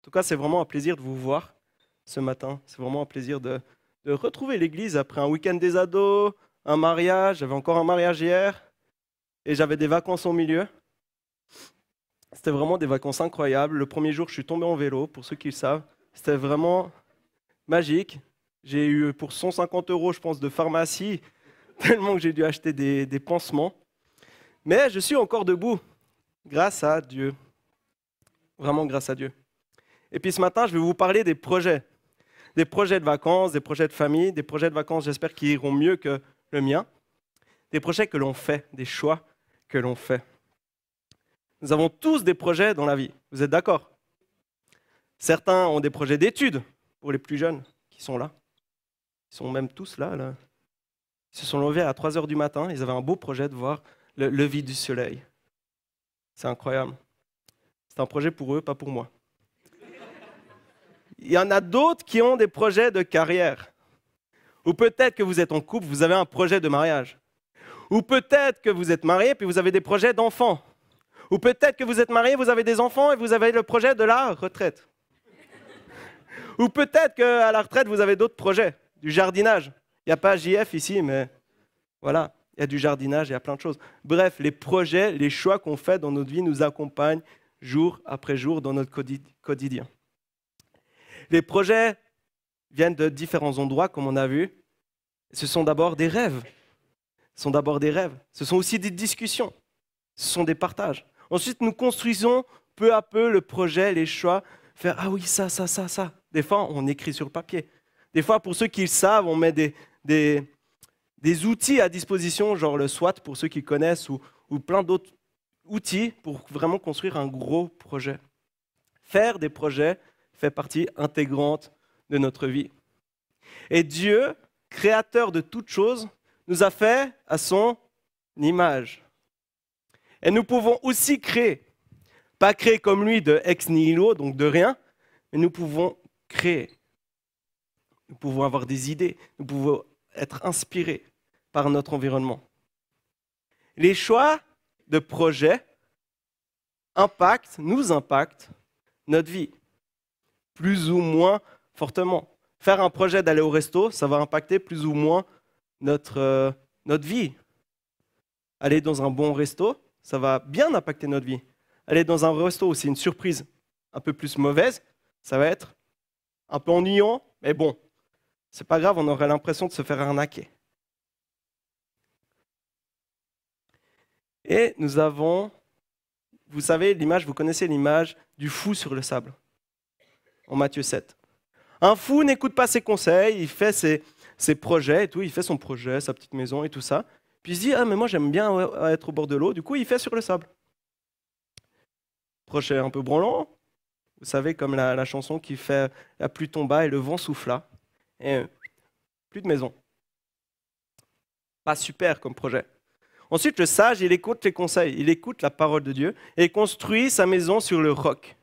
En tout cas, c'est vraiment un plaisir de vous voir ce matin. C'est vraiment un plaisir de, retrouver l'église après un week-end des ados, un mariage. J'avais encore un mariage hier et j'avais des vacances au milieu. C'était vraiment des vacances incroyables. Le premier jour, je suis tombé en vélo, pour ceux qui le savent. C'était vraiment magique. J'ai eu pour 150 euros, je pense, de pharmacie, tellement que j'ai dû acheter des pansements. Mais je suis encore debout, grâce à Dieu. Vraiment grâce à Dieu. Et puis ce matin, je vais vous parler des projets. Des projets de vacances, des projets de famille, des projets de vacances, j'espère, qui iront mieux que le mien. Des projets que l'on fait, des choix que l'on fait. Nous avons tous des projets dans la vie. Vous êtes d'accord? Certains ont des projets d'études pour les plus jeunes qui sont là. Ils sont même tous là. là. Ils se sont levés à 3 heures du matin. Ils avaient un beau projet de voir le lever du soleil. C'est incroyable. C'est un projet pour eux, pas pour moi. Il y en a d'autres qui ont des projets de carrière. Ou peut-être que vous êtes en couple, vous avez un projet de mariage. Ou peut-être que vous êtes marié, puis vous avez des projets d'enfants. Ou peut-être que vous êtes marié, vous avez des enfants et vous avez le projet de la retraite. Ou peut-être qu'à la retraite, vous avez d'autres projets, du jardinage. Il n'y a pas JF ici, mais voilà, il y a du jardinage, il y a plein de choses. Bref, les projets, les choix qu'on fait dans notre vie nous accompagnent jour après jour dans notre quotidien. Les projets viennent de différents endroits, comme on a vu. Ce sont d'abord des rêves. Ce sont d'abord des rêves. Ce sont aussi des discussions. Ce sont des partages. Ensuite, nous construisons peu à peu le projet, les choix. Faire ah oui, ça, ça, ça, ça. Des fois, on écrit sur papier. Des fois, pour ceux qui le savent, on met des, des, outils à disposition, genre le SWAT pour ceux qui connaissent, ou, ou plein d'autres outils pour vraiment construire un gros projet. Faire des projets fait partie intégrante de notre vie. Et Dieu, créateur de toutes choses, nous a fait à son image. Et nous pouvons aussi créer. Pas créer comme lui de ex nihilo, donc de rien, mais nous pouvons créer. Nous pouvons avoir des idées, nous pouvons être inspirés par notre environnement. Les choix de projets impactent, nous impactent notre vie, plus ou moins fortement. Faire un projet d'aller au resto, ça va impacter plus ou moins notre, euh, vie. Aller dans un bon resto, ça va bien impacter notre vie. Aller dans un resto où c'est une surprise un peu plus mauvaise, ça va être un peu ennuyant, mais bon, c'est pas grave, on aurait l'impression de se faire arnaquer. Et nous avons, vous savez, l'image, vous connaissez l'image du fou sur le sable, en Matthieu 7. Un fou n'écoute pas ses conseils, il fait ses, projets et tout, il fait son projet, sa petite maison et tout ça. Puis il se dit, ah mais moi j'aime bien être au bord de l'eau, du coup il fait sur le sable. Projet un peu branlant, vous savez, comme la, chanson qui fait la pluie tomba et le vent souffla, et plus de maison. Pas super comme projet. Ensuite, le sage, il écoute les conseils, il écoute la parole de Dieu et construit sa maison sur le roc.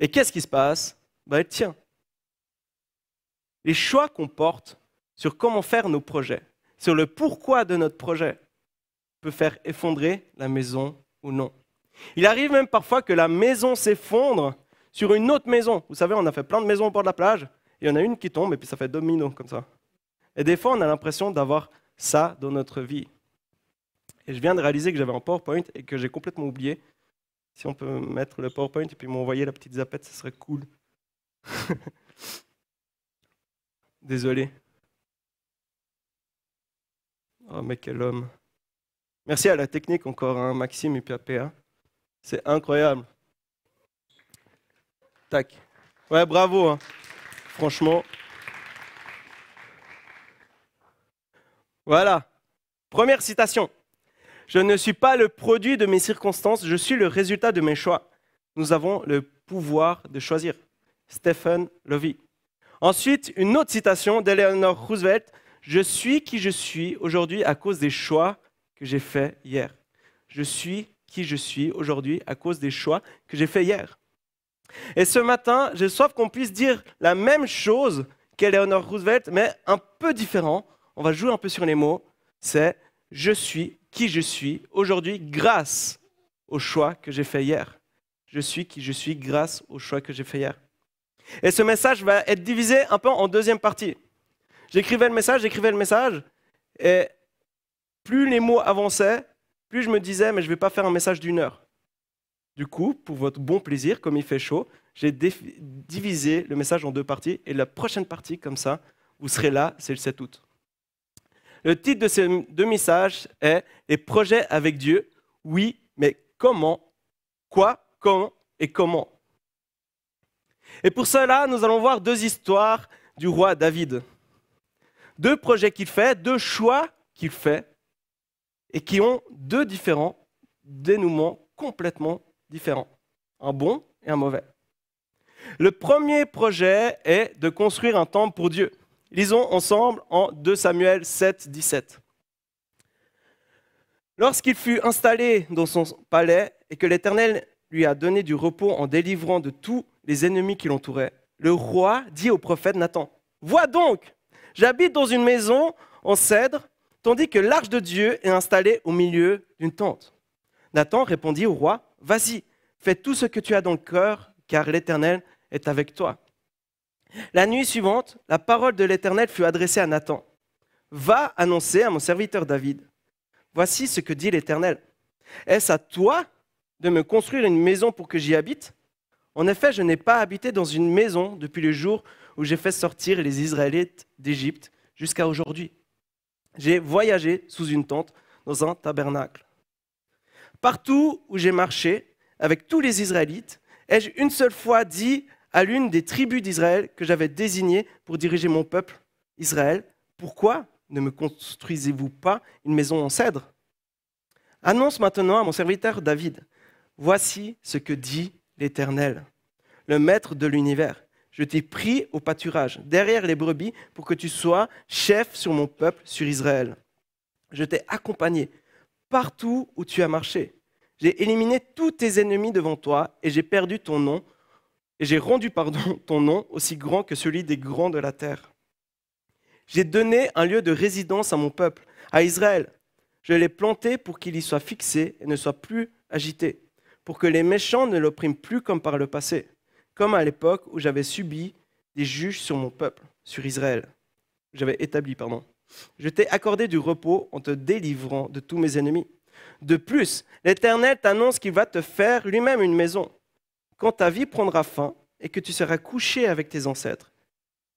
Et qu'est-ce qui se passe ben, tient. Les choix qu'on porte sur comment faire nos projets, sur le pourquoi de notre projet, peut faire effondrer la maison ou non. Il arrive même parfois que la maison s'effondre sur une autre maison. Vous savez, on a fait plein de maisons au bord de la plage, et il y en a une qui tombe, et puis ça fait domino comme ça. Et des fois, on a l'impression d'avoir ça dans notre vie. Et je viens de réaliser que j'avais un PowerPoint et que j'ai complètement oublié. Si on peut mettre le PowerPoint et puis m'envoyer la petite zapette, ce serait cool. Désolé. Oh, mais quel homme. Merci à la technique encore, hein, Maxime et puis à PA. C'est incroyable. Tac. Ouais, bravo. Hein. Franchement. Voilà. Première citation. Je ne suis pas le produit de mes circonstances, je suis le résultat de mes choix. Nous avons le pouvoir de choisir. Stephen Lovey. Ensuite, une autre citation d'Eleanor Roosevelt. Je suis qui je suis aujourd'hui à cause des choix que j'ai faits hier. Je suis qui je suis aujourd'hui à cause des choix que j'ai faits hier. Et ce matin, j'ai soif qu'on puisse dire la même chose qu'Eleanor Roosevelt, mais un peu différent. On va jouer un peu sur les mots. C'est je suis qui je suis aujourd'hui grâce au choix que j'ai fait hier. je suis qui je suis grâce au choix que j'ai fait hier. Et ce message va être divisé un peu en deuxième partie. J'écrivais le message, j'écrivais le message, et plus les mots avançaient, plus je me disais, mais je ne vais pas faire un message d'une heure. Du coup, pour votre bon plaisir, comme il fait chaud, j'ai divisé le message en deux parties, et la prochaine partie, comme ça, vous serez là, c'est le 7 août. Le titre de ces deux messages est Les projets avec Dieu. Oui, mais comment? Quoi? Quand? Et comment? Et pour cela, nous allons voir deux histoires du roi David. Deux projets qu'il fait, deux choix qu'il fait, et qui ont deux différents dénouements complètement différents. Un bon et un mauvais. Le premier projet est de construire un temple pour Dieu. Lisons ensemble en 2 Samuel 7, 17. Lorsqu'il fut installé dans son palais et que l'Éternel lui a donné du repos en délivrant de tous les ennemis qui l'entouraient, le roi dit au prophète Nathan, Vois donc, j'habite dans une maison en cèdre, tandis que l'arche de Dieu est installée au milieu d'une tente. Nathan répondit au roi, Vas-y, fais tout ce que tu as dans le cœur, car l'Éternel est avec toi. La nuit suivante, la parole de l'Éternel fut adressée à Nathan. Va annoncer à mon serviteur David. Voici ce que dit l'Éternel. Est-ce à toi de me construire une maison pour que j'y habite? En effet, je n'ai pas habité dans une maison depuis le jour où j'ai fait sortir les Israélites d'Égypte jusqu'à aujourd'hui. J'ai voyagé sous une tente dans un tabernacle. Partout où j'ai marché avec tous les Israélites, ai-je une seule fois dit à l'une des tribus d'Israël que j'avais désignées pour diriger mon peuple, Israël, pourquoi ne me construisez-vous pas une maison en cèdre? Annonce maintenant à mon serviteur David, voici ce que dit l'Éternel, le Maître de l'univers. Je t'ai pris au pâturage, derrière les brebis, pour que tu sois chef sur mon peuple, sur Israël. Je t'ai accompagné partout où tu as marché. J'ai éliminé tous tes ennemis devant toi et j'ai perdu ton nom et j'ai rendu pardon, ton nom aussi grand que celui des grands de la terre. J'ai donné un lieu de résidence à mon peuple, à Israël. Je l'ai planté pour qu'il y soit fixé et ne soit plus agité, pour que les méchants ne l'oppriment plus comme par le passé, comme à l'époque où j'avais subi des juges sur mon peuple, sur Israël. J'avais établi, pardon. Je t'ai accordé du repos en te délivrant de tous mes ennemis. De plus, l'Éternel t'annonce qu'il va te faire lui-même une maison quand ta vie prendra fin et que tu seras couché avec tes ancêtres,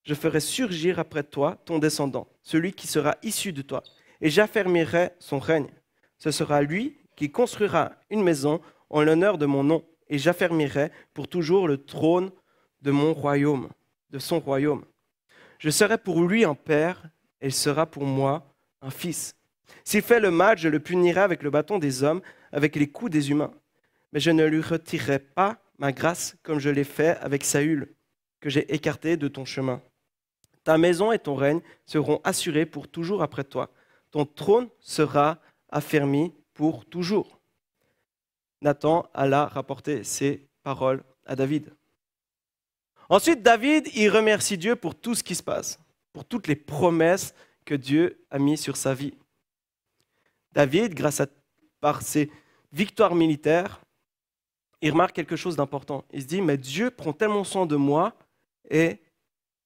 je ferai surgir après toi ton descendant, celui qui sera issu de toi, et j'affermirai son règne. Ce sera lui qui construira une maison en l'honneur de mon nom, et j'affermirai pour toujours le trône de mon royaume, de son royaume. Je serai pour lui un père, et il sera pour moi un fils. S'il fait le mal, je le punirai avec le bâton des hommes, avec les coups des humains. Mais je ne lui retirerai pas ma grâce comme je l'ai fait avec Saül, que j'ai écarté de ton chemin. Ta maison et ton règne seront assurés pour toujours après toi. Ton trône sera affermi pour toujours. Nathan alla rapporter ces paroles à David. Ensuite, David, il remercie Dieu pour tout ce qui se passe, pour toutes les promesses que Dieu a mises sur sa vie. David, grâce à par ses victoires militaires, il remarque quelque chose d'important. Il se dit, mais Dieu prend tellement soin de moi, et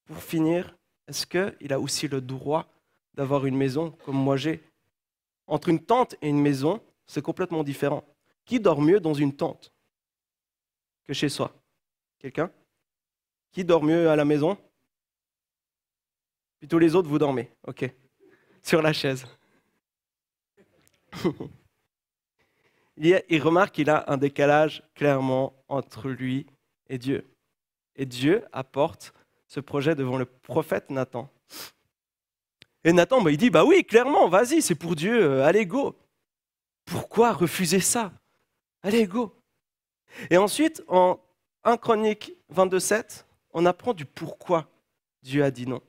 pour finir, est-ce qu'il a aussi le droit d'avoir une maison comme moi j'ai? Entre une tente et une maison, c'est complètement différent. Qui dort mieux dans une tente que chez soi? Quelqu'un? Qui dort mieux à la maison? Tous les autres, vous dormez. OK. Sur la chaise. il remarque qu'il a un décalage clairement entre lui et Dieu. Et Dieu apporte ce projet devant le prophète Nathan. Et Nathan, bah, il dit, bah oui, clairement, vas-y, c'est pour Dieu, euh, allez, go. Pourquoi refuser ça? Allez, go. Et ensuite, en 1 Chronique 22.7, on apprend du pourquoi Dieu a dit non.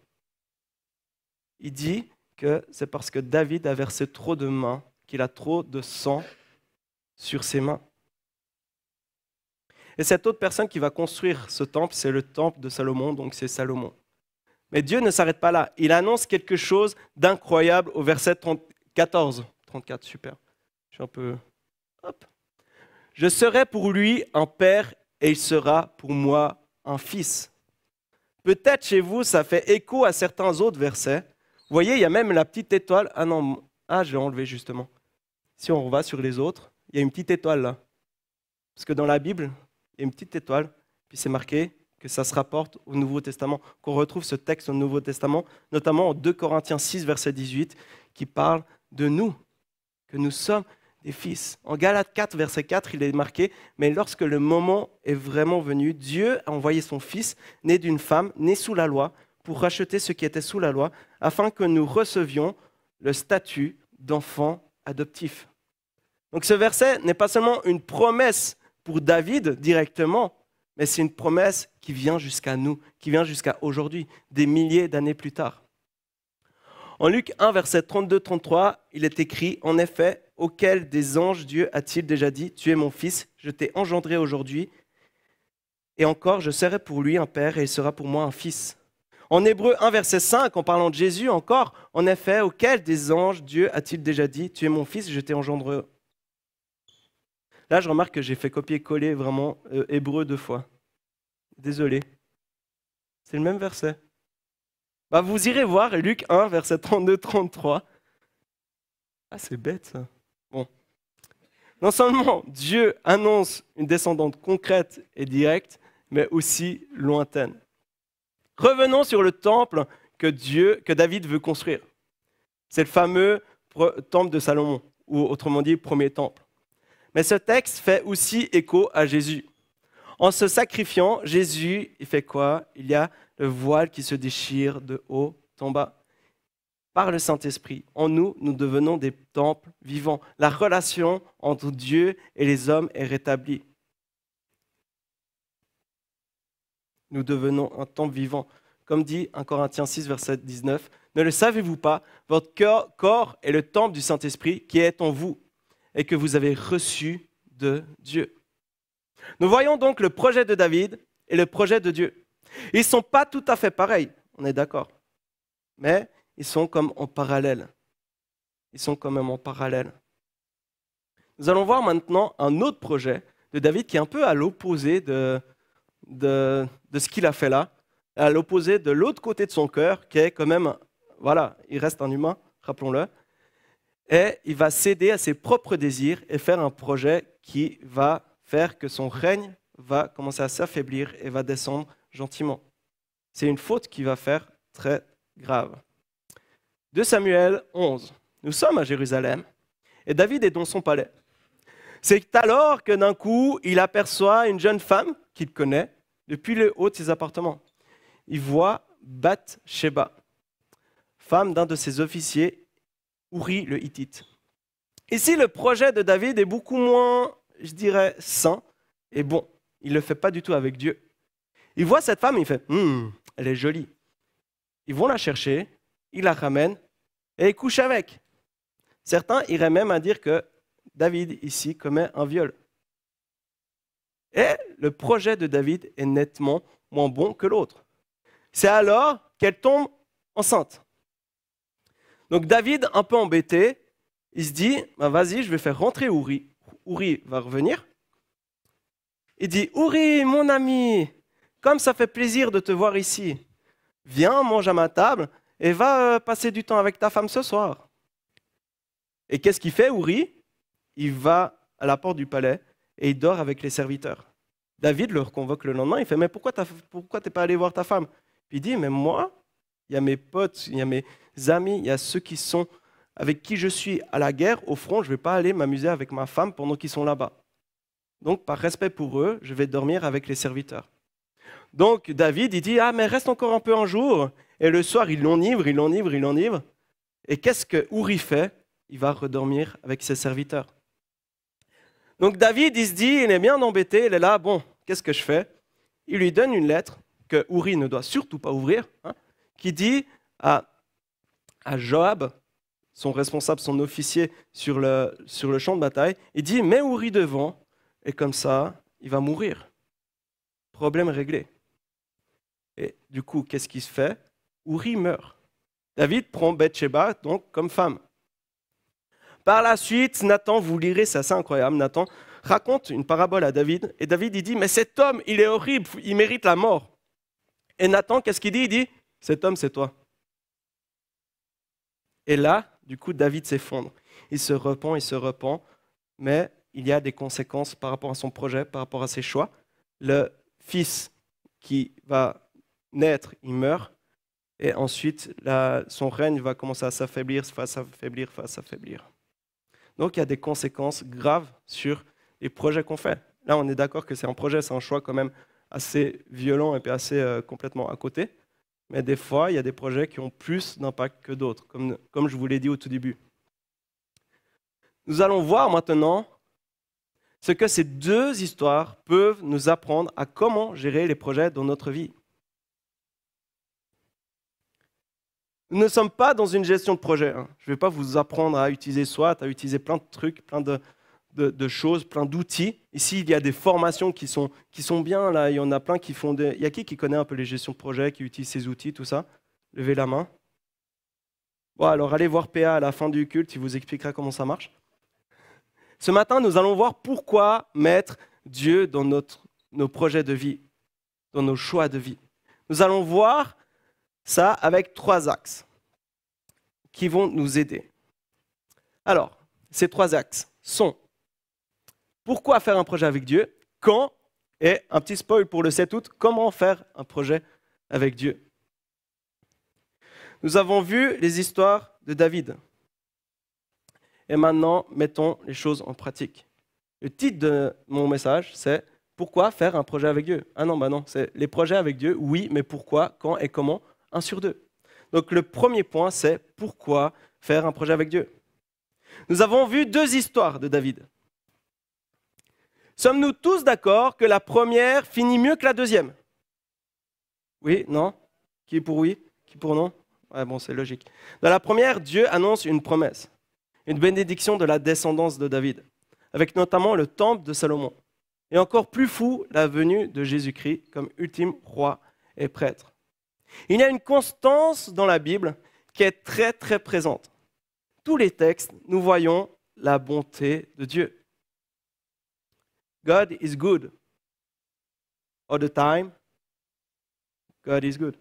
Il dit que c'est parce que David a versé trop de mains, qu'il a trop de sang sur ses mains. Et cette autre personne qui va construire ce temple, c'est le temple de Salomon, donc c'est Salomon. Mais Dieu ne s'arrête pas là. Il annonce quelque chose d'incroyable au verset 14. 34, super. Je suis un peu... Hop. Je serai pour lui un père et il sera pour moi un fils. Peut-être chez vous, ça fait écho à certains autres versets. Vous voyez, il y a même la petite étoile. Ah non, ah, j'ai enlevé justement. Si on va sur les autres, il y a une petite étoile là. Parce que dans la Bible, il y a une petite étoile, puis c'est marqué que ça se rapporte au Nouveau Testament, qu'on retrouve ce texte au Nouveau Testament, notamment en 2 Corinthiens 6, verset 18, qui parle de nous, que nous sommes des fils. En Galates 4, verset 4, il est marqué, mais lorsque le moment est vraiment venu, Dieu a envoyé son Fils, né d'une femme, né sous la loi, pour racheter ce qui était sous la loi, afin que nous recevions le statut d'enfant adoptif. Donc ce verset n'est pas seulement une promesse pour David directement, mais c'est une promesse qui vient jusqu'à nous, qui vient jusqu'à aujourd'hui, des milliers d'années plus tard. En Luc 1, verset 32-33, il est écrit, En effet, auquel des anges Dieu a-t-il déjà dit, Tu es mon fils, je t'ai engendré aujourd'hui, et encore, je serai pour lui un père et il sera pour moi un fils. En Hébreu 1, verset 5, en parlant de Jésus encore, en effet, auquel des anges Dieu a-t-il déjà dit, Tu es mon fils, je t'ai engendré. Là, je remarque que j'ai fait copier-coller vraiment euh, Hébreu deux fois. Désolé. C'est le même verset. Bah, vous irez voir Luc 1, verset 32-33. Ah, c'est bête ça. Non seulement Dieu annonce une descendante concrète et directe, mais aussi lointaine. Revenons sur le temple que Dieu, que David veut construire. C'est le fameux temple de Salomon, ou autrement dit, premier temple. Mais ce texte fait aussi écho à Jésus. En se sacrifiant, Jésus, il fait quoi? Il y a le voile qui se déchire de haut en bas. Par le Saint-Esprit, en nous, nous devenons des temples vivants. La relation entre Dieu et les hommes est rétablie. Nous devenons un temple vivant. Comme dit 1 Corinthiens 6, verset 19, ne le savez-vous pas? Votre corps est le temple du Saint-Esprit qui est en vous et que vous avez reçu de Dieu. Nous voyons donc le projet de David et le projet de Dieu. Ils ne sont pas tout à fait pareils, on est d'accord. Mais ils sont comme en parallèle. Ils sont quand même en parallèle. Nous allons voir maintenant un autre projet de David qui est un peu à l'opposé de, de, de, ce qu'il a fait là, à l'opposé de l'autre côté de son cœur, qui est quand même, voilà, il reste un humain, rappelons-le, et il va céder à ses propres désirs et faire un projet qui va faire que son règne va commencer à s'affaiblir et va descendre gentiment. C'est une faute qui va faire très grave. De Samuel 11. Nous sommes à Jérusalem et David est dans son palais. C'est alors que d'un coup, il aperçoit une jeune femme qu'il connaît depuis le haut de ses appartements. Il voit Bath-Sheba, femme d'un de ses officiers, Uri le Hittite. Ici, le projet de David est beaucoup moins, je dirais, sain et bon. Il ne le fait pas du tout avec Dieu. Il voit cette femme, il fait hum, elle est jolie. Ils vont la chercher, ils la ramènent et ils couchent avec. Certains iraient même à dire que David ici commet un viol. Et le projet de David est nettement moins bon que l'autre. C'est alors qu'elle tombe enceinte. Donc David, un peu embêté, il se dit, bah, vas-y, je vais faire rentrer Uri. Uri va revenir. Il dit, Uri, mon ami, comme ça fait plaisir de te voir ici, viens, mange à ma table et va euh, passer du temps avec ta femme ce soir. Et qu'est-ce qu'il fait, Uri Il va à la porte du palais et il dort avec les serviteurs. David le convoque le lendemain, il fait, mais pourquoi tu n'es pas allé voir ta femme? Puis il dit, mais moi, il y a mes potes, il y a mes amis, il y a ceux qui sont avec qui je suis à la guerre, au front, je ne vais pas aller m'amuser avec ma femme pendant qu'ils sont là-bas. Donc, par respect pour eux, je vais dormir avec les serviteurs. Donc David, il dit, ah mais reste encore un peu un jour. Et le soir, il l'enivre, il l'enivre, il l'enivre. Et qu'est-ce que Uri fait? Il va redormir avec ses serviteurs. Donc David, il se dit, il est bien embêté, il est là, bon, qu'est-ce que je fais? Il lui donne une lettre que Uri ne doit surtout pas ouvrir, hein, qui dit à, à Joab, son responsable, son officier sur le, sur le champ de bataille, il dit, mets Uri devant, et comme ça, il va mourir. Problème réglé. Et du coup, qu'est-ce qui se fait? Uri meurt. David prend Bathsheba donc comme femme. Par la suite, Nathan, vous lirez, c'est assez incroyable, Nathan raconte une parabole à David, et David il dit, mais cet homme, il est horrible, il mérite la mort. Et Nathan, qu'est-ce qu'il dit? Il dit, cet homme, c'est toi. Et là, du coup, David s'effondre. Il se repent, il se repent, mais il y a des conséquences par rapport à son projet, par rapport à ses choix. Le fils qui va naître, il meurt, et ensuite son règne va commencer à s'affaiblir, à s'affaiblir, à s'affaiblir. Donc il y a des conséquences graves sur les projets qu'on fait. Là, on est d'accord que c'est un projet, c'est un choix quand même assez violent et puis assez euh, complètement à côté. Mais des fois, il y a des projets qui ont plus d'impact que d'autres, comme, comme je vous l'ai dit au tout début. Nous allons voir maintenant ce que ces deux histoires peuvent nous apprendre à comment gérer les projets dans notre vie. Nous ne sommes pas dans une gestion de projet. Hein. Je ne vais pas vous apprendre à utiliser SWOT, à utiliser plein de trucs, plein de, choses, plein d'outils. Ici, il y a des formations qui sont, qui sont bien. Là, il y en a plein qui font des... Il y a qui qui connaît un peu les gestions de projet, qui utilise ces outils, tout ça? Levez la main. Bon, alors allez voir PA à la fin du culte, il vous expliquera comment ça marche. Ce matin, nous allons voir pourquoi mettre Dieu dans notre, nos projets de vie, dans nos choix de vie. Nous allons voir ça avec trois axes qui vont nous aider. Alors, ces trois axes sont pourquoi faire un projet avec Dieu Quand Et un petit spoil pour le 7 août, comment faire un projet avec Dieu? Nous avons vu les histoires de David. Et maintenant, mettons les choses en pratique. Le titre de mon message, c'est Pourquoi faire un projet avec Dieu? Ah non, bah non, c'est les projets avec Dieu, oui, mais pourquoi, quand et comment Un sur deux? Donc le premier point, c'est pourquoi faire un projet avec Dieu? Nous avons vu deux histoires de David. Sommes-nous tous d'accord que la première finit mieux que la deuxième? Oui Non? Qui est pour oui? Qui pour non? Ouais, bon, c'est logique. Dans la première, Dieu annonce une promesse, une bénédiction de la descendance de David, avec notamment le temple de Salomon. Et encore plus fou, la venue de Jésus-Christ comme ultime roi et prêtre. Il y a une constance dans la Bible qui est très très présente. Tous les textes, nous voyons la bonté de Dieu. God is good. All the time, God is good.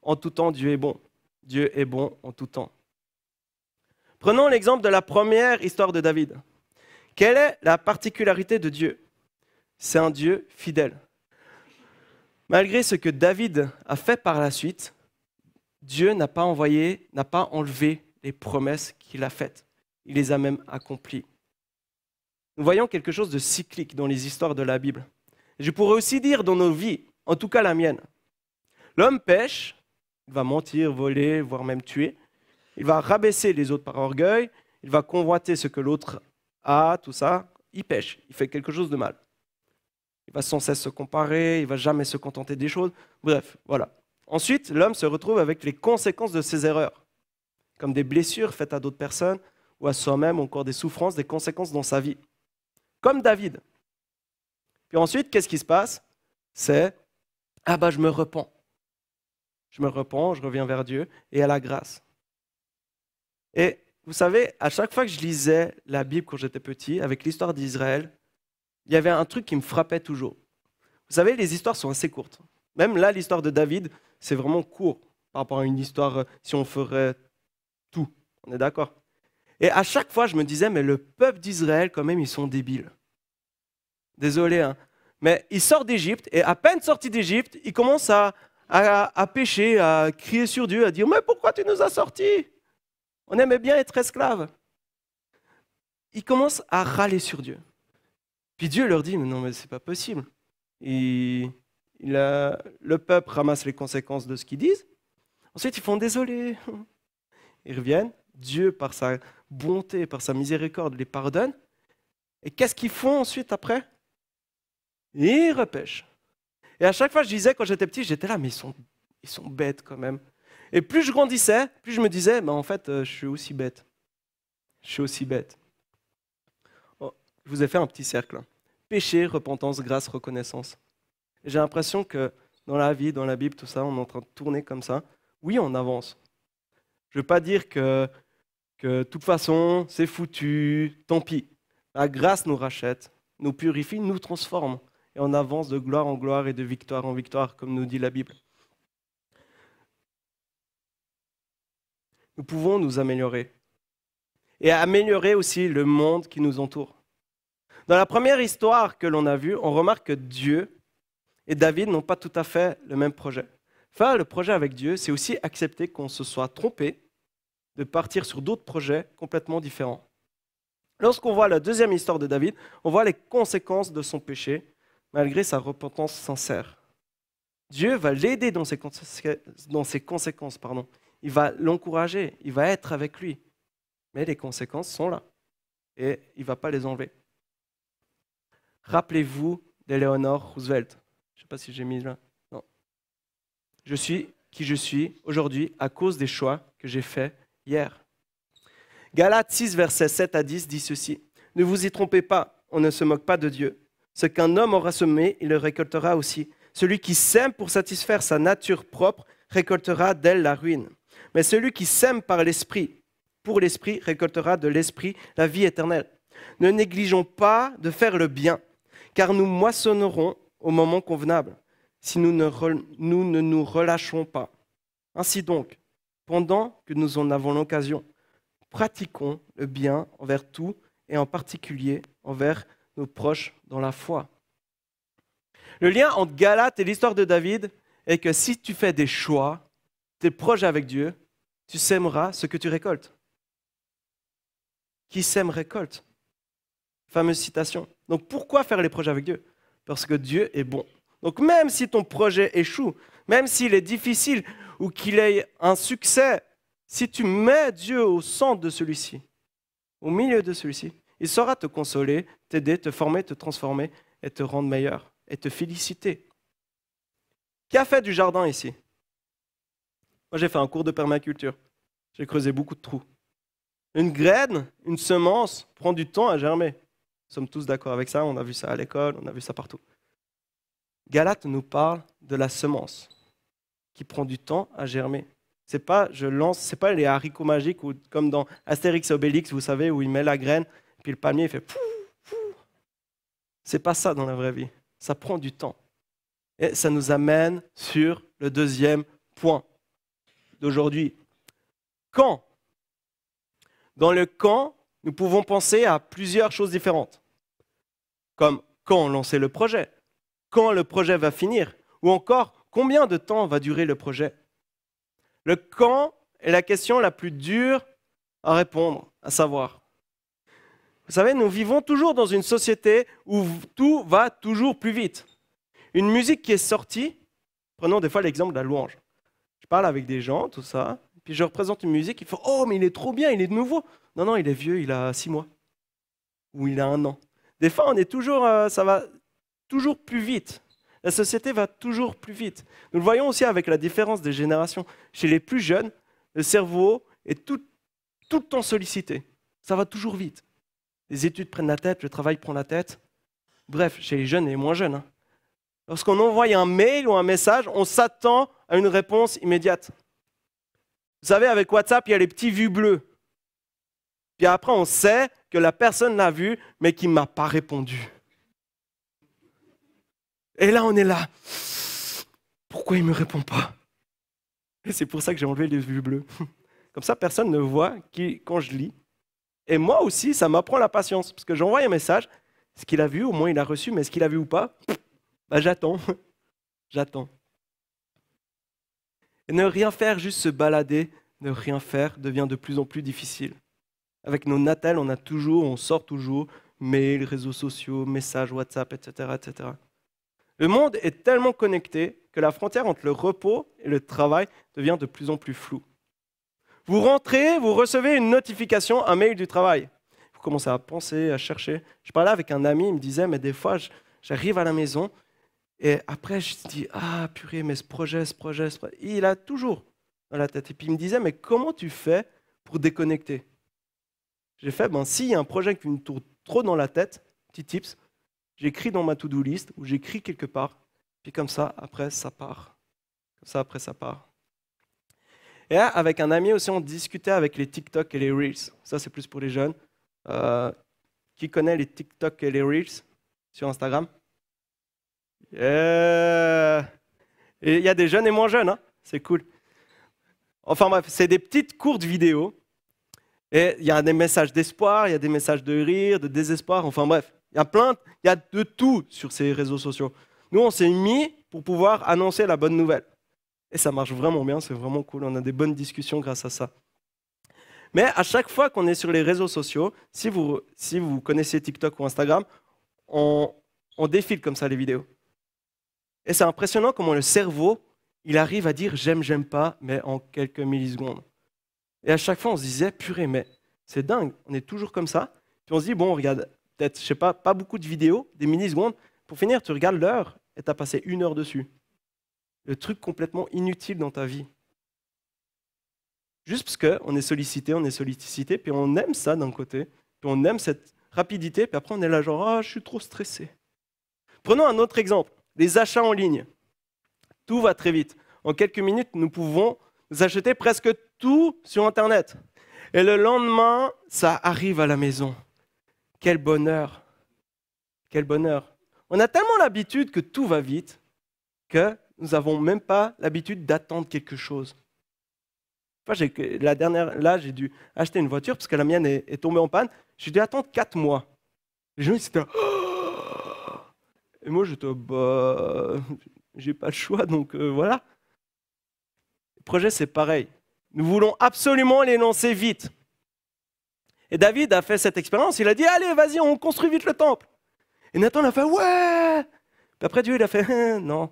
En tout temps, Dieu est bon. Dieu est bon en tout temps. Prenons l'exemple de la première histoire de David. Quelle est la particularité de Dieu? C'est un Dieu fidèle. Malgré ce que David a fait par la suite, Dieu n'a pas envoyé, n'a pas enlevé les promesses qu'il a faites. Il les a même accomplies. Nous voyons quelque chose de cyclique dans les histoires de la Bible. Je pourrais aussi dire dans nos vies, en tout cas la mienne. L'homme pêche, il va mentir, voler, voire même tuer. Il va rabaisser les autres par orgueil, il va convoiter ce que l'autre a, tout ça. Il pêche, il fait quelque chose de mal. Il va sans cesse se comparer, il va jamais se contenter des choses. Bref, voilà. Ensuite, l'homme se retrouve avec les conséquences de ses erreurs, comme des blessures faites à d'autres personnes ou à soi-même, encore des souffrances, des conséquences dans sa vie comme David. Puis ensuite, qu'est-ce qui se passe? C'est Ah bah je me repens. Je me repens, je reviens vers Dieu et à la grâce. Et vous savez, à chaque fois que je lisais la Bible quand j'étais petit, avec l'histoire d'Israël, il y avait un truc qui me frappait toujours. Vous savez, les histoires sont assez courtes. Même là, l'histoire de David, c'est vraiment court par rapport à une histoire, euh, si on ferait tout. On est d'accord? Et à chaque fois, je me disais, mais le peuple d'Israël, quand même, ils sont débiles. Désolé, hein. Mais ils sortent d'Égypte, et à peine sortis d'Égypte, ils commencent à, pécher, à crier sur Dieu, à dire, mais pourquoi tu nous as sortis? On aimait bien être esclaves. Ils commencent à râler sur Dieu. Puis Dieu leur dit, mais non, mais c'est pas possible. il le peuple ramasse les conséquences de ce qu'ils disent. Ensuite, ils font désolé. Ils reviennent. Dieu, par sa bonté, par sa miséricorde, les pardonne. Et qu'est-ce qu'ils font ensuite après? Ils repêchent. Et à chaque fois, je disais, quand j'étais petit, j'étais là, mais ils sont, ils sont bêtes quand même. Et plus je grandissais, plus je me disais, mais en fait, euh, je suis aussi bête. Je suis aussi bête. Oh, je vous ai fait un petit cercle. Hein. Péché, repentance, grâce, reconnaissance. J'ai l'impression que dans la vie, dans la Bible, tout ça, on est en train de tourner comme ça. Oui, on avance. Je ne veux pas dire que que de toute façon, c'est foutu, tant pis. La grâce nous rachète, nous purifie, nous transforme. Et on avance de gloire en gloire et de victoire en victoire, comme nous dit la Bible. Nous pouvons nous améliorer. Et améliorer aussi le monde qui nous entoure. Dans la première histoire que l'on a vue, on remarque que Dieu et David n'ont pas tout à fait le même projet. Faire le projet avec Dieu, c'est aussi accepter qu'on se soit trompé de partir sur d'autres projets complètement différents. Lorsqu'on voit la deuxième histoire de David, on voit les conséquences de son péché, malgré sa repentance sincère. Dieu va l'aider dans ses, conséquences. Pardon. Il va l'encourager, il va être avec lui. Mais les conséquences sont là. Et il ne va pas les enlever. Rappelez-vous d'Eleanor Roosevelt. Je ne sais pas si j'ai mis là. Non. Je suis qui je suis aujourd'hui à cause des choix que j'ai faits hier. Galates 6, versets 7 à 10 dit ceci. Ne vous y trompez pas, on ne se moque pas de Dieu. Ce qu'un homme aura semé, il le récoltera aussi. Celui qui sème pour satisfaire sa nature propre récoltera d'elle la ruine. Mais celui qui sème par l'esprit, pour l'esprit, récoltera de l'esprit la vie éternelle. Ne négligeons pas de faire le bien, car nous moissonnerons au moment convenable, si nous ne, nous, ne nous relâchons pas. Ainsi donc, pendant que nous en avons l'occasion, pratiquons le bien envers tout et en particulier envers nos proches dans la foi. Le lien entre Galate et l'histoire de David est que si tu fais des choix, tes proches avec Dieu, tu sèmeras ce que tu récoltes. Qui sème récolte. Fameuse citation. Donc pourquoi faire les projets avec Dieu? Parce que Dieu est bon. Donc même si ton projet échoue, même s'il est difficile ou qu'il ait un succès si tu mets Dieu au centre de celui-ci, au milieu de celui-ci, il saura te consoler, t'aider, te former, te transformer et te rendre meilleur et te féliciter. Qui a fait du jardin ici? Moi, j'ai fait un cours de permaculture. J'ai creusé beaucoup de trous. Une graine, une semence prend du temps à germer. Nous sommes tous d'accord avec ça, on a vu ça à l'école, on a vu ça partout. Galate nous parle de la semence qui prend du temps à germer. C'est pas, je lance, c'est pas les haricots magiques ou comme dans Astérix et Obélix, vous savez, où il met la graine, puis le palmier il fait pouf, pouf. C'est pas ça dans la vraie vie. Ça prend du temps. Et ça nous amène sur le deuxième point d'aujourd'hui. Quand? Dans le quand, nous pouvons penser à plusieurs choses différentes. Comme quand lancer le projet, quand le projet va finir, ou encore combien de temps va durer le projet? Le quand est la question la plus dure à répondre, à savoir. Vous savez, nous vivons toujours dans une société où tout va toujours plus vite. Une musique qui est sortie, prenons des fois l'exemple de la louange. Je parle avec des gens, tout ça, puis je représente une musique, il faut Oh, mais il est trop bien, il est nouveau. Non, non, il est vieux, il a six mois. Ou il a un an. Des fois, on est toujours, euh, ça va toujours plus vite. La société va toujours plus vite. Nous le voyons aussi avec la différence des générations. Chez les plus jeunes, le cerveau est tout, le temps sollicité. Ça va toujours vite. Les études prennent la tête, le travail prend la tête. Bref, chez les jeunes et les moins jeunes. Hein. Lorsqu'on envoie un mail ou un message, on s'attend à une réponse immédiate. Vous savez, avec WhatsApp, il y a les petits vues bleues. Puis après, on sait que la personne l'a vu, mais qui ne m'a pas répondu. Et là, on est là. Pourquoi il ne me répond pas? Et c'est pour ça que j'ai enlevé les vues bleues. Comme ça, personne ne voit qui, quand je lis. Et moi aussi, ça m'apprend la patience. Parce que j'envoie un message. Ce qu'il a vu, au moins il a reçu, mais ce qu'il a vu ou pas, bah, j'attends. j'attends. Et ne rien faire, juste se balader, ne rien faire devient de plus en plus difficile. Avec nos natals, on a toujours, on sort toujours, mails, réseaux sociaux, messages, WhatsApp, etc., etc. Le monde est tellement connecté que la frontière entre le repos et le travail devient de plus en plus floue. Vous rentrez, vous recevez une notification, un mail du travail. Vous commencez à penser, à chercher. Je parlais avec un ami, il me disait, mais des fois, j'arrive à la maison et après, je me dis, ah purée, mais ce projet, ce projet, ce projet. Il a toujours dans la tête. Et puis il me disait, mais comment tu fais pour déconnecter? J'ai fait, ben, s'il y a un projet qui me tourne trop dans la tête, petit tips, j'écris dans ma to-do list ou j'écris quelque part, puis comme ça, après, ça part. Comme ça, après, ça part. Et là, avec un ami aussi, on discutait avec les TikTok et les Reels. Ça, c'est plus pour les jeunes. Euh, qui connaît les TikTok et les Reels sur Instagram? Et il y a des jeunes et moins jeunes, hein c'est cool. Enfin bref, c'est des petites courtes vidéos. Et il y a des messages d'espoir, il y a des messages de rire, de désespoir, enfin bref. Il y a plein, il y a de tout sur ces réseaux sociaux. Nous, on s'est mis pour pouvoir annoncer la bonne nouvelle. Et ça marche vraiment bien, c'est vraiment cool. On a des bonnes discussions grâce à ça. Mais à chaque fois qu'on est sur les réseaux sociaux, si vous, si vous connaissez TikTok ou Instagram, on, on défile comme ça les vidéos. Et c'est impressionnant comment le cerveau, il arrive à dire j'aime, j'aime pas, mais en quelques millisecondes. Et à chaque fois, on se disait, purée, mais c'est dingue, on est toujours comme ça. Puis on se dit, bon, regarde, peut-être, je sais pas, pas beaucoup de vidéos, des millisecondes. Pour finir, tu regardes l'heure et tu as passé une heure dessus. Le truc complètement inutile dans ta vie. Juste parce qu'on est sollicité, on est sollicité, puis on aime ça d'un côté, puis on aime cette rapidité, puis après on est là genre, ah, je suis trop stressé. Prenons un autre exemple, les achats en ligne. Tout va très vite. En quelques minutes, nous pouvons acheter presque tout sur Internet. Et le lendemain, ça arrive à la maison. Quel bonheur. Quel bonheur. On a tellement l'habitude que tout va vite que nous n'avons même pas l'habitude d'attendre quelque chose la dernière, là, j'ai dû acheter une voiture parce que la mienne est, tombée en panne. J'ai dû attendre 4 mois. Les gens, ils Et moi, j'étais, bah, j'ai pas le choix, donc euh, voilà. Le projet, c'est pareil. Nous voulons absolument les lancer vite. Et David a fait cette expérience. Il a dit, allez, vas-y, on construit vite le temple. Et Nathan a fait, ouais. Puis après, Dieu, il a fait, non,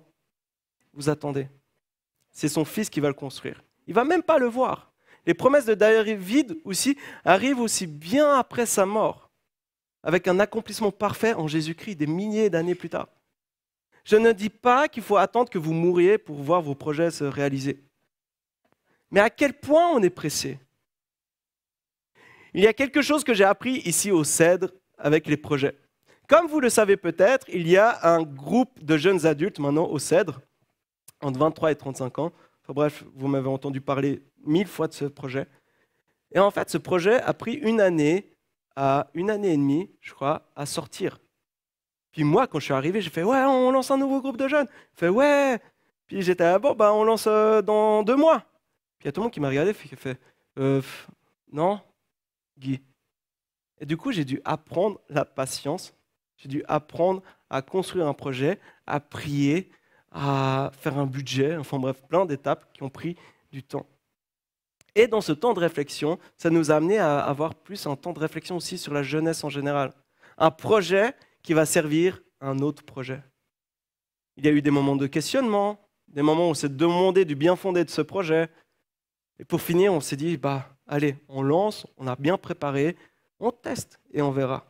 vous attendez. C'est son fils qui va le construire. Il va même pas le voir. Les promesses de David aussi arrivent aussi bien après sa mort, avec un accomplissement parfait en Jésus-Christ des milliers d'années plus tard. Je ne dis pas qu'il faut attendre que vous mouriez pour voir vos projets se réaliser. Mais à quel point on est pressé? Il y a quelque chose que j'ai appris ici au Cèdre avec les projets. Comme vous le savez peut-être, il y a un groupe de jeunes adultes maintenant au Cèdre, entre 23 et 35 ans, bref, vous m'avez entendu parler mille fois de ce projet. Et en fait, ce projet a pris une année à une année et demie, je crois, à sortir. Puis moi, quand je suis arrivé, j'ai fait ouais, on lance un nouveau groupe de jeunes. Je fait ouais. Puis j'étais ah, bon, bah on lance euh, dans deux mois. Puis il y a tout le monde qui m'a regardé, qui fait euh, non, Guy. Et du coup, j'ai dû apprendre la patience. J'ai dû apprendre à construire un projet, à prier, à faire un budget, enfin bref, plein d'étapes qui ont pris du temps. Et dans ce temps de réflexion, ça nous a amené à avoir plus un temps de réflexion aussi sur la jeunesse en général. Un projet qui va servir un autre projet. Il y a eu des moments de questionnement, des moments où on s'est demandé du bien fondé de ce projet. Et pour finir, on s'est dit, bah, allez, on lance, on a bien préparé, on teste et on verra.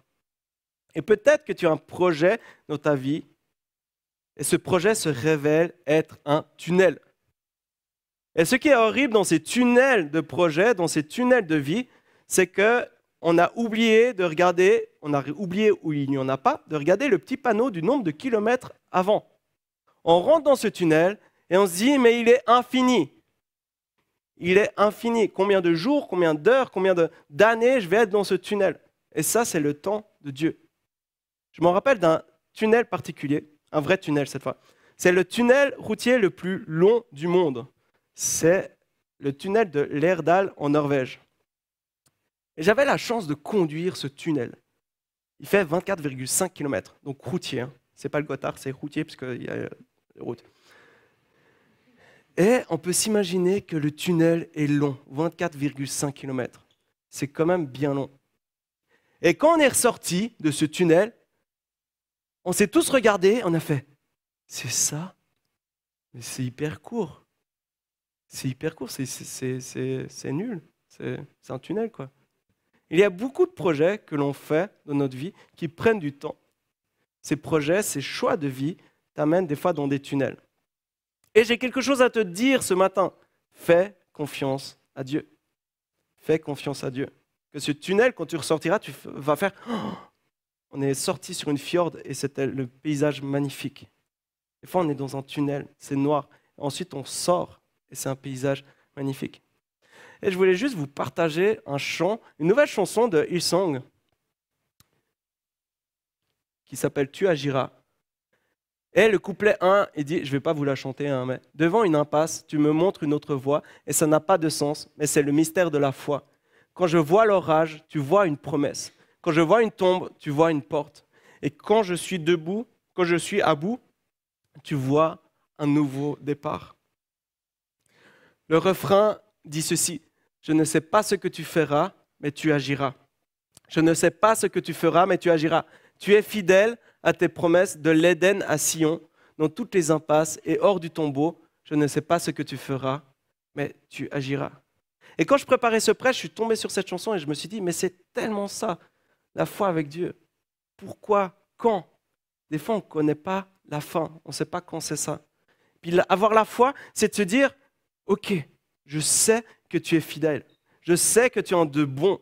Et peut-être que tu as un projet dans ta vie et ce projet se révèle être un tunnel. Et ce qui est horrible dans ces tunnels de projet, dans ces tunnels de vie, c'est que on a oublié de regarder, on a oublié où il n'y en a pas, de regarder le petit panneau du nombre de kilomètres avant. On rentre dans ce tunnel et on se dit, mais il est infini. Il est infini. Combien de jours, combien d'heures, combien d'années je vais être dans ce tunnel? Et ça, c'est le temps de Dieu. Je me rappelle d'un tunnel particulier un vrai tunnel cette fois. C'est le tunnel routier le plus long du monde. C'est le tunnel de Lerdal en Norvège. J'avais la chance de conduire ce tunnel. Il fait 24,5 km, donc routier. Hein. C'est pas le Gotthard, c'est routier puisqu'il y a la route. Et on peut s'imaginer que le tunnel est long, 24,5 km. C'est quand même bien long. Et quand on est ressorti de ce tunnel, on s'est tous regardés, on a fait, c'est ça? Mais c'est hyper court. C'est hyper court, c'est nul. C'est un tunnel, quoi. Il y a beaucoup de projets que l'on fait dans notre vie qui prennent du temps. Ces projets, ces choix de vie t'amènent des fois dans des tunnels. Et j'ai quelque chose à te dire ce matin. Fais confiance à Dieu. Fais confiance à Dieu. Que ce tunnel, quand tu ressortiras, tu vas faire on est sorti sur une fjord et c'était le paysage magnifique. Des fois, on est dans un tunnel, c'est noir. Ensuite, on sort et c'est un paysage magnifique. Et je voulais juste vous partager un chant, une nouvelle chanson de Hillsong. qui s'appelle Tu agiras. Et le couplet 1, il dit, je ne vais pas vous la chanter, hein, mais devant une impasse, tu me montres une autre voie, et ça n'a pas de sens, mais c'est le mystère de la foi. Quand je vois l'orage, tu vois une promesse. Quand je vois une tombe, tu vois une porte. Et quand je suis debout, quand je suis à bout, tu vois un nouveau départ. Le refrain dit ceci, je ne sais pas ce que tu feras, mais tu agiras. Je ne sais pas ce que tu feras, mais tu agiras. Tu es fidèle à tes promesses de l'Éden à Sion, dans toutes les impasses et hors du tombeau. Je ne sais pas ce que tu feras, mais tu agiras. Et quand je préparais ce prêt, je suis tombé sur cette chanson et je me suis dit, mais c'est tellement ça, la foi avec Dieu. Pourquoi Quand? Des fois, on ne connaît pas la fin, on ne sait pas quand c'est ça. Puis avoir la foi, c'est de se dire, ok, je sais que tu es fidèle, je sais que tu es en de bon,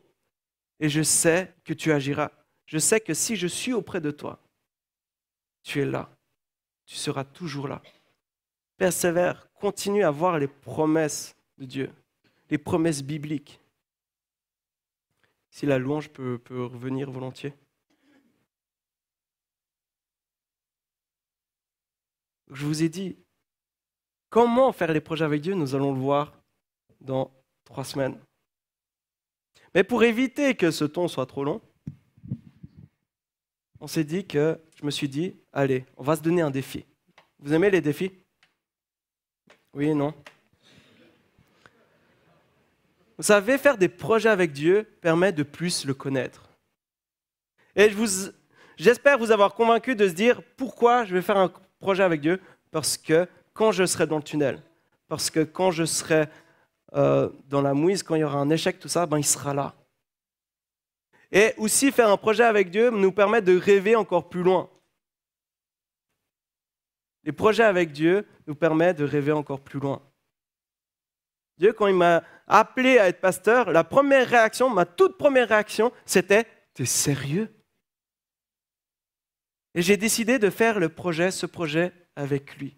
et je sais que tu agiras. Je sais que si je suis auprès de toi, tu es là. Tu seras toujours là. Persévère, continue à voir les promesses de Dieu, les promesses bibliques. Si la louange peut, peut revenir volontiers. Je vous ai dit, comment faire les projets avec Dieu, nous allons le voir dans trois semaines. Mais pour éviter que ce ton soit trop long, on s'est dit que, je me suis dit, allez, on va se donner un défi. Vous aimez les défis? Oui, non? Vous savez, faire des projets avec Dieu permet de plus le connaître. Et j'espère vous avoir convaincu de se dire, pourquoi je vais faire un projet avec Dieu? Parce que quand je serai dans le tunnel, parce que quand je serai euh, dans la mouise, quand il y aura un échec, tout ça, ben, il sera là. Et aussi faire un projet avec Dieu nous permet de rêver encore plus loin. Les projets avec Dieu nous permettent de rêver encore plus loin. Dieu, quand il m'a appelé à être pasteur, la première réaction, ma toute première réaction, c'était T'es sérieux? Et j'ai décidé de faire le projet, ce projet avec lui.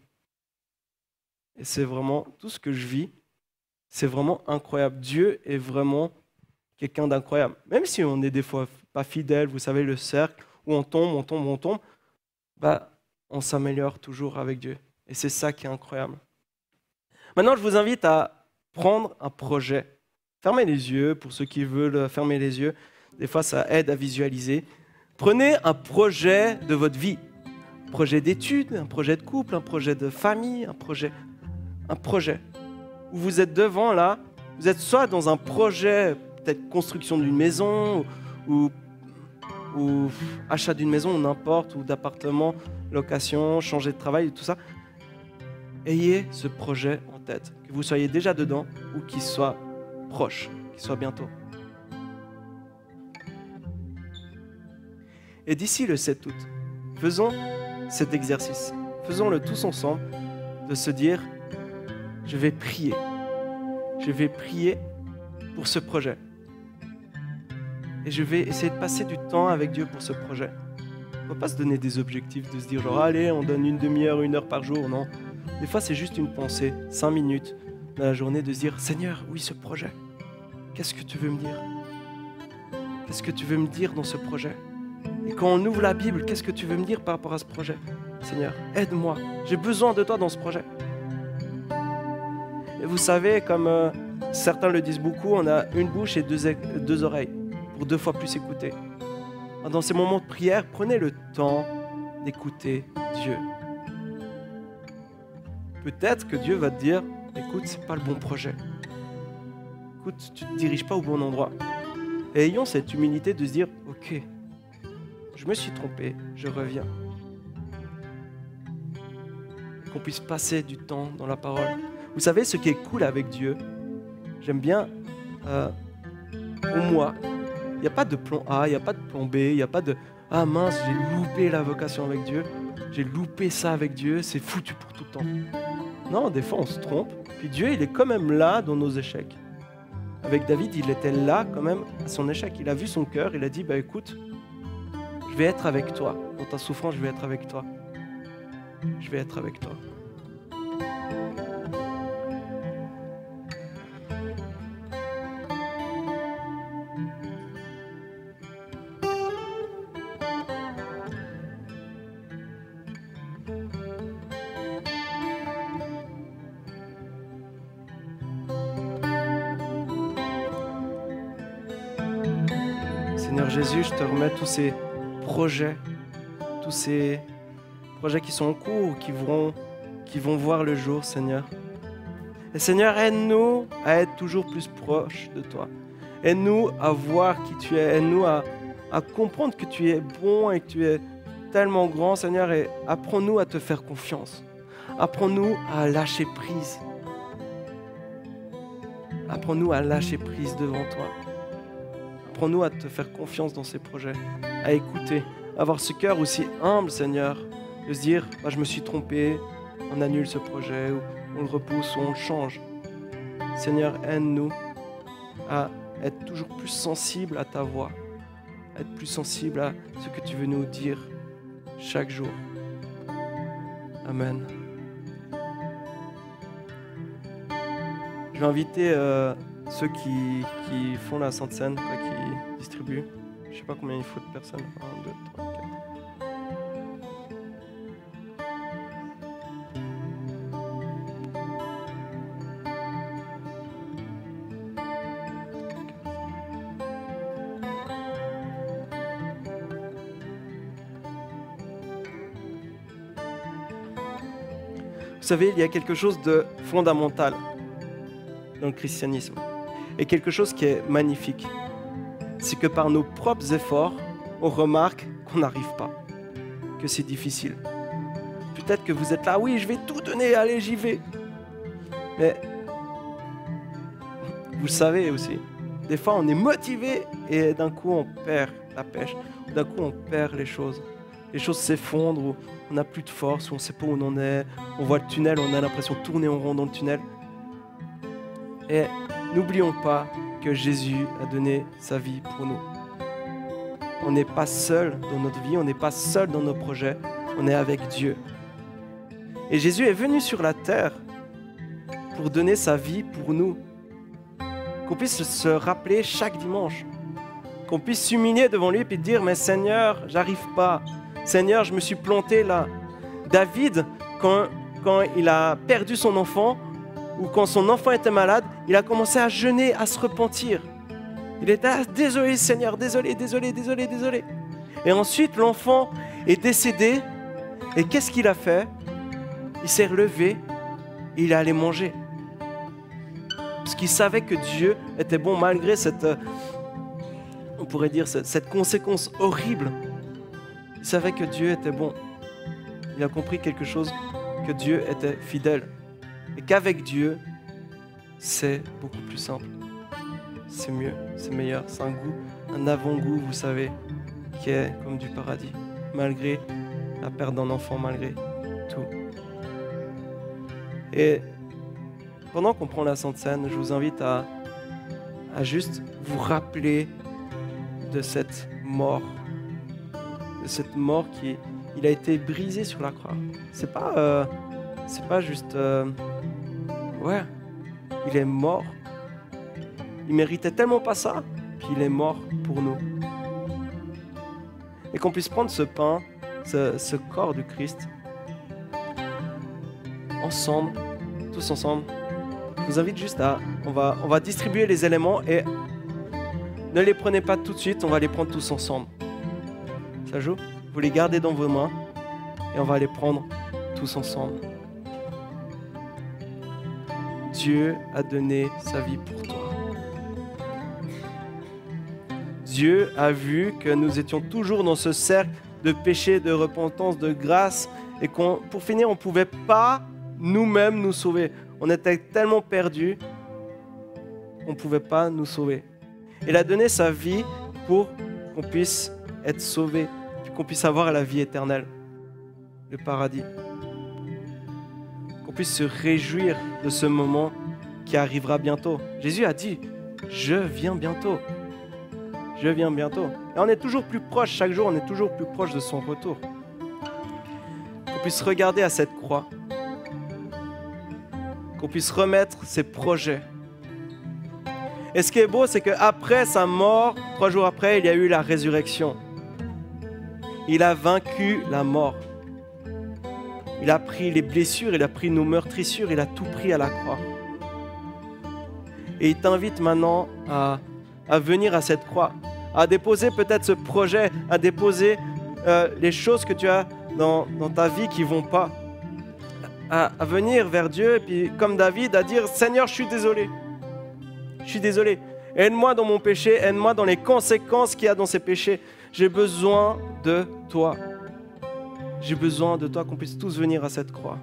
Et c'est vraiment tout ce que je vis c'est vraiment incroyable. Dieu est vraiment quelqu'un d'incroyable. Même si on est des fois pas fidèle, vous savez, le cercle où on tombe, on tombe, on tombe, bah, on s'améliore toujours avec Dieu. Et c'est ça qui est incroyable. Maintenant, je vous invite à prendre un projet. Fermez les yeux, pour ceux qui veulent fermer les yeux. Des fois, ça aide à visualiser. Prenez un projet de votre vie. Un projet d'études, un projet de couple, un projet de famille, un projet. Un projet où vous êtes devant là, vous êtes soit dans un projet, peut-être construction d'une maison, ou, achat d'une maison, n'importe, ou d'appartement, location, changer de travail, tout ça. Ayez ce projet en tête, que vous soyez déjà dedans ou qu'il soit proche, qu'il soit bientôt. Et d'ici le 7 août, faisons cet exercice. Faisons-le tous ensemble de se dire, je vais prier. Je vais prier pour ce projet. Et je vais essayer de passer du temps avec Dieu pour ce projet. On ne va pas se donner des objectifs, de se dire genre, allez, on donne une demi-heure, une heure par jour. Non. Des fois, c'est juste une pensée, cinq minutes dans la journée, de se dire, Seigneur, oui, ce projet, qu'est-ce que tu veux me dire? Qu'est-ce que tu veux me dire dans ce projet? Et quand on ouvre la Bible, qu'est-ce que tu veux me dire par rapport à ce projet? Seigneur, aide-moi. J'ai besoin de toi dans ce projet. Et vous savez, comme euh, certains le disent beaucoup, on a une bouche et deux, deux oreilles pour deux fois plus écouter. Dans ces moments de prière, prenez le temps d'écouter Dieu. Peut-être que Dieu va te dire, écoute, c'est pas le bon projet. Écoute, tu ne te diriges pas au bon endroit. Et ayons cette humilité de se dire, ok, je me suis trompé, je reviens. Qu'on puisse passer du temps dans la parole. Vous savez, ce qui est cool avec Dieu, j'aime bien, euh, pour moi, il n'y a pas de plan A, il n'y a pas de plan B, il n'y a pas de Ah mince, j'ai loupé la vocation avec Dieu, j'ai loupé ça avec Dieu, c'est foutu pour tout le temps. Non, des fois on se trompe, puis Dieu, il est quand même là dans nos échecs. Avec David, il était là quand même à son échec. Il a vu son cœur, il a dit Bah écoute, je vais être avec toi. Dans ta souffrance, je vais être avec toi. Je vais être avec toi. Tous ces projets, tous ces projets qui sont en cours, qui vont, qui vont voir le jour, Seigneur. Et Seigneur, aide-nous à être toujours plus proches de toi. Aide-nous à voir qui tu es. Aide-nous à, à comprendre que tu es bon et que tu es tellement grand, Seigneur. Et apprends-nous à te faire confiance. Apprends-nous à lâcher prise. Apprends-nous à lâcher prise devant toi. Apprends-nous à te faire confiance dans ces projets, à écouter, à avoir ce cœur aussi humble, Seigneur, de se dire, bah, je me suis trompé, on annule ce projet, ou on le repousse, ou on le change. Seigneur, aide-nous à être toujours plus sensible à ta voix, à être plus sensible à ce que tu veux nous dire chaque jour. Amen. Je vais inviter euh, ceux qui, font la Sainte Seine, qui distribuent. Je ne sais pas combien il faut de personnes. 1, 2, 3, 4. Vous savez, il y a quelque chose de fondamental dans le christianisme et quelque chose qui est magnifique. C'est que par nos propres efforts, on remarque qu'on n'arrive pas, que c'est difficile. Peut-être que vous êtes là, oui, je vais tout donner, allez, j'y vais. Mais vous le savez aussi, des fois on est motivé et d'un coup on perd la pêche, d'un coup on perd les choses. Les choses s'effondrent, on n'a plus de force, on ne sait pas où on en est, on voit le tunnel, on a l'impression de tourner en rond dans le tunnel. Et n'oublions pas que Jésus a donné sa vie pour nous. On n'est pas seul dans notre vie, on n'est pas seul dans nos projets, on est avec Dieu. Et Jésus est venu sur la terre pour donner sa vie pour nous. Qu'on puisse se rappeler chaque dimanche. Qu'on puisse s'humilier devant lui et dire, mais Seigneur, j'arrive pas. Seigneur, je me suis planté là. David, quand, quand il a perdu son enfant, ou quand son enfant était malade, il a commencé à jeûner, à se repentir. Il était ah, désolé Seigneur, désolé, désolé, désolé, désolé. Et ensuite, l'enfant est décédé. Et qu'est-ce qu'il a fait? Il s'est relevé et il est allé manger. Parce qu'il savait que Dieu était bon malgré cette, on pourrait dire, cette conséquence horrible il savait que Dieu était bon. Il a compris quelque chose, que Dieu était fidèle. Et qu'avec Dieu, c'est beaucoup plus simple. C'est mieux, c'est meilleur. C'est un goût, un avant-goût, vous savez, qui est comme du paradis, malgré la perte d'un enfant, malgré tout. Et pendant qu'on prend la Sainte Seine, je vous invite à, juste vous rappeler de cette mort cette mort qui il a été brisé sur la croix. C'est pas, euh, c'est pas juste, euh, ouais, il est mort. Il méritait tellement pas ça, puis il est mort pour nous. Et qu'on puisse prendre ce pain, ce, corps du Christ, ensemble, tous ensemble. Je vous invite juste à, on va, on va distribuer les éléments et ne les prenez pas tout de suite, on va les prendre tous ensemble. Ça joue? Vous les gardez dans vos mains et on va les prendre tous ensemble. Dieu a donné sa vie pour toi. Dieu a vu que nous étions toujours dans ce cercle de péché, de repentance, de grâce, et qu'on, pour finir, on ne pouvait pas nous-mêmes nous sauver. On était tellement perdus qu'on ne pouvait pas nous sauver. Il a donné sa vie pour qu'on puisse être sauvé, qu'on puisse avoir la vie éternelle, le paradis. Puisse se réjouir de ce moment qui arrivera bientôt. Jésus a dit, je viens bientôt. Je viens bientôt. Et on est toujours plus proche, chaque jour on est toujours plus proche de son retour. Qu'on puisse regarder à cette croix. Qu'on puisse remettre ses projets. Et ce qui est beau, c'est qu'après sa mort, trois jours après, il y a eu la résurrection. Il a vaincu la mort. Il a pris les blessures, il a pris nos meurtrissures, il a tout pris à la croix. Et il t'invite maintenant à, venir à cette croix, à déposer peut-être ce projet, à déposer euh, les choses que tu as dans, ta vie qui vont pas. À, à venir vers Dieu, et puis comme David, à dire Seigneur, je suis désolé. Je suis désolé. Aide-moi dans mon péché, aide-moi dans les conséquences qu'il y a dans ces péchés. J'ai besoin de toi. J'ai besoin de toi qu'on puisse tous venir à cette croix.